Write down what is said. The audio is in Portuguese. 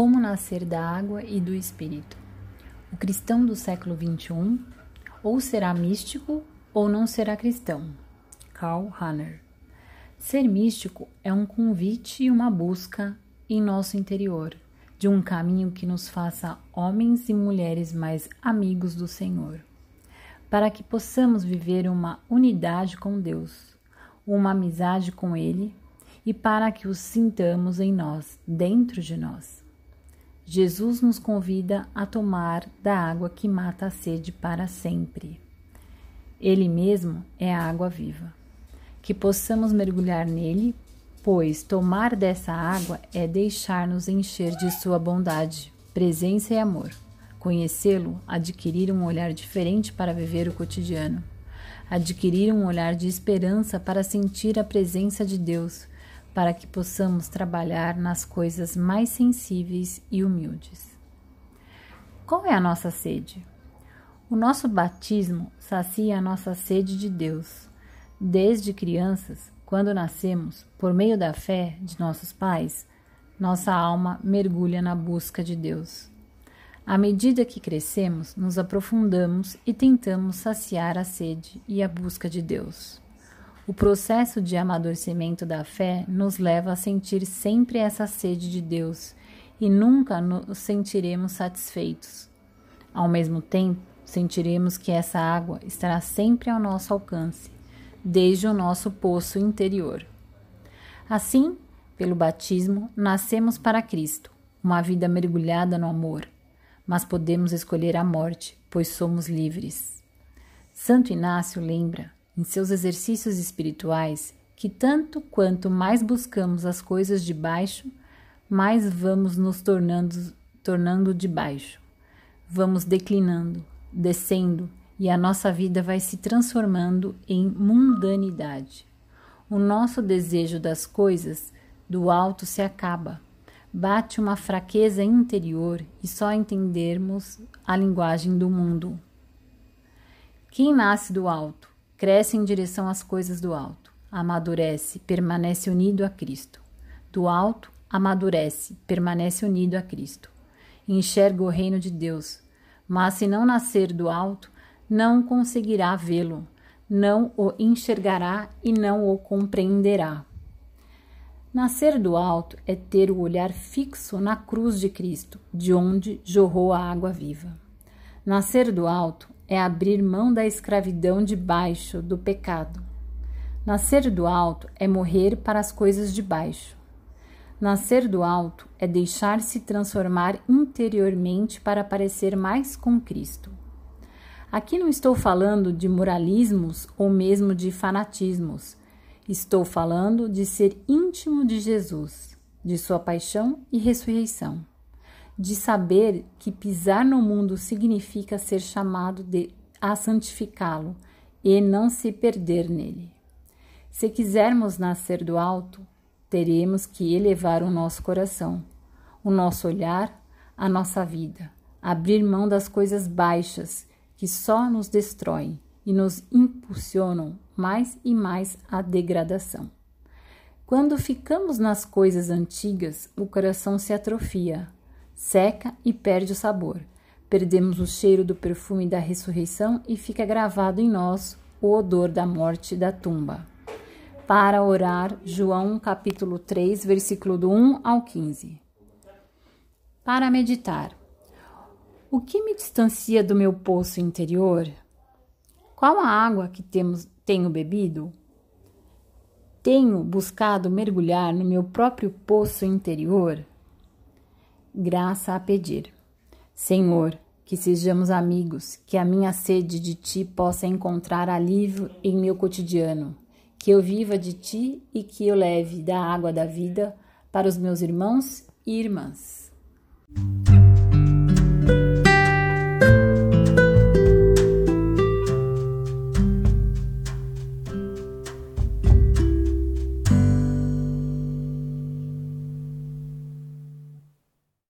Como nascer da água e do espírito? O cristão do século XXI ou será místico ou não será cristão. Karl Hanner. Ser místico é um convite e uma busca em nosso interior de um caminho que nos faça homens e mulheres mais amigos do Senhor, para que possamos viver uma unidade com Deus, uma amizade com Ele e para que o sintamos em nós, dentro de nós. Jesus nos convida a tomar da água que mata a sede para sempre. Ele mesmo é a água viva. Que possamos mergulhar nele, pois tomar dessa água é deixar-nos encher de sua bondade, presença e amor. Conhecê-lo, adquirir um olhar diferente para viver o cotidiano, adquirir um olhar de esperança para sentir a presença de Deus, para que possamos trabalhar nas coisas mais sensíveis e humildes. Qual é a nossa sede? O nosso batismo sacia a nossa sede de Deus. Desde crianças, quando nascemos, por meio da fé de nossos pais, nossa alma mergulha na busca de Deus. À medida que crescemos, nos aprofundamos e tentamos saciar a sede e a busca de Deus. O processo de amadurecimento da fé nos leva a sentir sempre essa sede de Deus e nunca nos sentiremos satisfeitos. Ao mesmo tempo, sentiremos que essa água estará sempre ao nosso alcance, desde o nosso poço interior. Assim, pelo batismo, nascemos para Cristo, uma vida mergulhada no amor, mas podemos escolher a morte, pois somos livres. Santo Inácio lembra em seus exercícios espirituais que tanto quanto mais buscamos as coisas de baixo, mais vamos nos tornando, tornando de baixo. Vamos declinando, descendo e a nossa vida vai se transformando em mundanidade. O nosso desejo das coisas do alto se acaba. Bate uma fraqueza interior e só entendermos a linguagem do mundo. Quem nasce do alto cresce em direção às coisas do alto, amadurece, permanece unido a Cristo. Do alto, amadurece, permanece unido a Cristo. Enxerga o reino de Deus, mas se não nascer do alto, não conseguirá vê-lo, não o enxergará e não o compreenderá. Nascer do alto é ter o olhar fixo na cruz de Cristo, de onde jorrou a água viva. Nascer do alto é abrir mão da escravidão debaixo do pecado. Nascer do alto é morrer para as coisas de baixo. Nascer do alto é deixar-se transformar interiormente para parecer mais com Cristo. Aqui não estou falando de moralismos ou mesmo de fanatismos. Estou falando de ser íntimo de Jesus, de sua paixão e ressurreição de saber que pisar no mundo significa ser chamado de, a santificá-lo e não se perder nele. Se quisermos nascer do alto, teremos que elevar o nosso coração, o nosso olhar, a nossa vida, abrir mão das coisas baixas que só nos destroem e nos impulsionam mais e mais à degradação. Quando ficamos nas coisas antigas, o coração se atrofia, seca e perde o sabor. Perdemos o cheiro do perfume da ressurreição e fica gravado em nós o odor da morte da tumba. Para orar, João capítulo 3, versículo do 1 ao 15. Para meditar. O que me distancia do meu poço interior? Qual a água que temos, tenho bebido? Tenho buscado mergulhar no meu próprio poço interior? Graça a pedir. Senhor, que sejamos amigos, que a minha sede de ti possa encontrar alívio em meu cotidiano, que eu viva de ti e que eu leve da água da vida para os meus irmãos e irmãs.